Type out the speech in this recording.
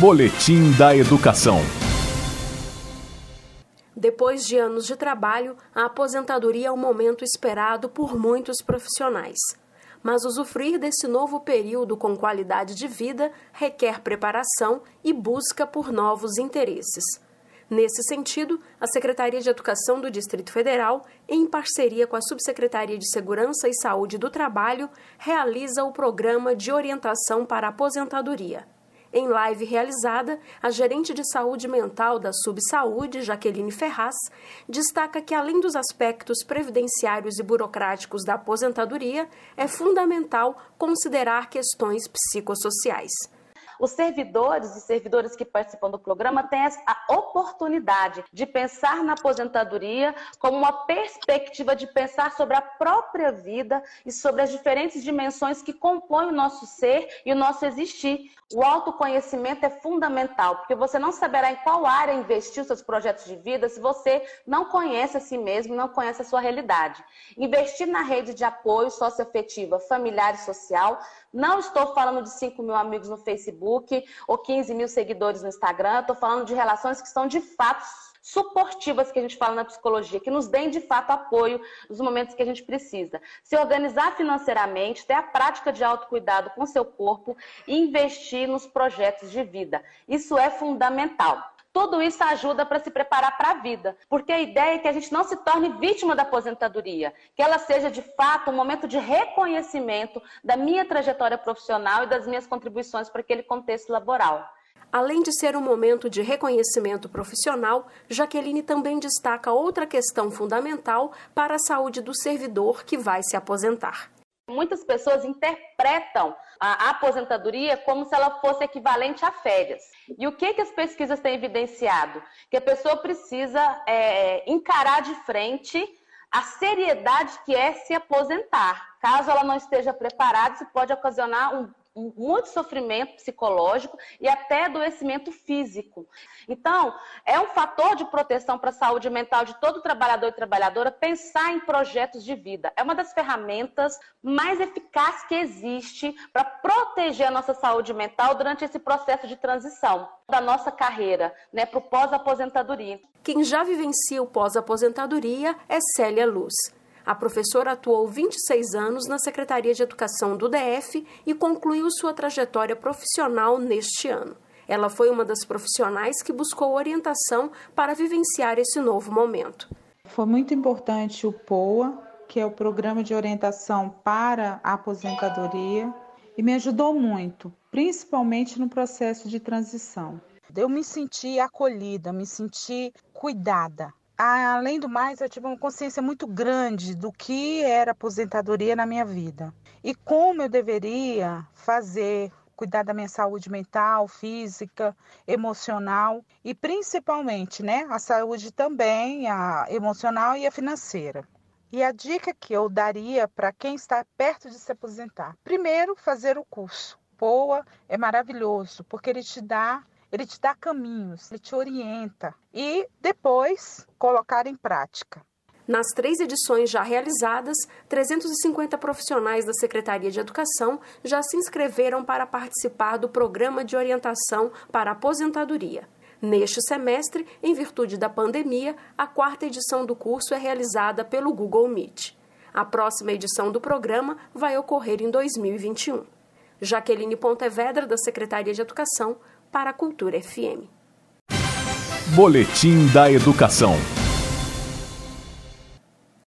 Boletim da Educação. Depois de anos de trabalho, a aposentadoria é o momento esperado por muitos profissionais. Mas usufruir desse novo período com qualidade de vida requer preparação e busca por novos interesses. Nesse sentido, a Secretaria de Educação do Distrito Federal, em parceria com a Subsecretaria de Segurança e Saúde do Trabalho, realiza o Programa de Orientação para a Aposentadoria. Em live realizada, a gerente de saúde mental da Subsaúde, Jaqueline Ferraz, destaca que, além dos aspectos previdenciários e burocráticos da aposentadoria, é fundamental considerar questões psicossociais. Os servidores e servidoras que participam do programa têm a oportunidade de pensar na aposentadoria como uma perspectiva de pensar sobre a própria vida e sobre as diferentes dimensões que compõem o nosso ser e o nosso existir. O autoconhecimento é fundamental, porque você não saberá em qual área investir os seus projetos de vida se você não conhece a si mesmo, não conhece a sua realidade. Investir na rede de apoio socioafetiva, familiar e social, não estou falando de 5 mil amigos no Facebook, Facebook ou 15 mil seguidores no Instagram. Estou falando de relações que são de fato suportivas que a gente fala na psicologia, que nos deem de fato apoio nos momentos que a gente precisa. Se organizar financeiramente, ter a prática de autocuidado com seu corpo e investir nos projetos de vida. Isso é fundamental. Tudo isso ajuda para se preparar para a vida, porque a ideia é que a gente não se torne vítima da aposentadoria, que ela seja de fato um momento de reconhecimento da minha trajetória profissional e das minhas contribuições para aquele contexto laboral. Além de ser um momento de reconhecimento profissional, Jaqueline também destaca outra questão fundamental para a saúde do servidor que vai se aposentar. Muitas pessoas interpretam a aposentadoria como se ela fosse equivalente a férias. E o que, que as pesquisas têm evidenciado? Que a pessoa precisa é, encarar de frente a seriedade que é se aposentar. Caso ela não esteja preparada, isso pode ocasionar um muito sofrimento psicológico e até adoecimento físico. Então, é um fator de proteção para a saúde mental de todo trabalhador e trabalhadora pensar em projetos de vida. É uma das ferramentas mais eficazes que existe para proteger a nossa saúde mental durante esse processo de transição da nossa carreira né, para o pós-aposentadoria. Quem já vivencia o pós-aposentadoria é Célia Luz. A professora atuou 26 anos na Secretaria de Educação do DF e concluiu sua trajetória profissional neste ano. Ela foi uma das profissionais que buscou orientação para vivenciar esse novo momento. Foi muito importante o POA, que é o Programa de Orientação para a Aposentadoria, e me ajudou muito, principalmente no processo de transição. Eu me senti acolhida, me senti cuidada além do mais, eu tive uma consciência muito grande do que era aposentadoria na minha vida e como eu deveria fazer, cuidar da minha saúde mental, física, emocional e principalmente, né, a saúde também, a emocional e a financeira. E a dica que eu daria para quem está perto de se aposentar: primeiro, fazer o curso. Boa, é maravilhoso, porque ele te dá ele te dá caminhos, ele te orienta e depois colocar em prática. Nas três edições já realizadas, 350 profissionais da Secretaria de Educação já se inscreveram para participar do Programa de Orientação para Aposentadoria. Neste semestre, em virtude da pandemia, a quarta edição do curso é realizada pelo Google Meet. A próxima edição do programa vai ocorrer em 2021. Jaqueline Pontevedra, da Secretaria de Educação, para a Cultura FM. Boletim da Educação.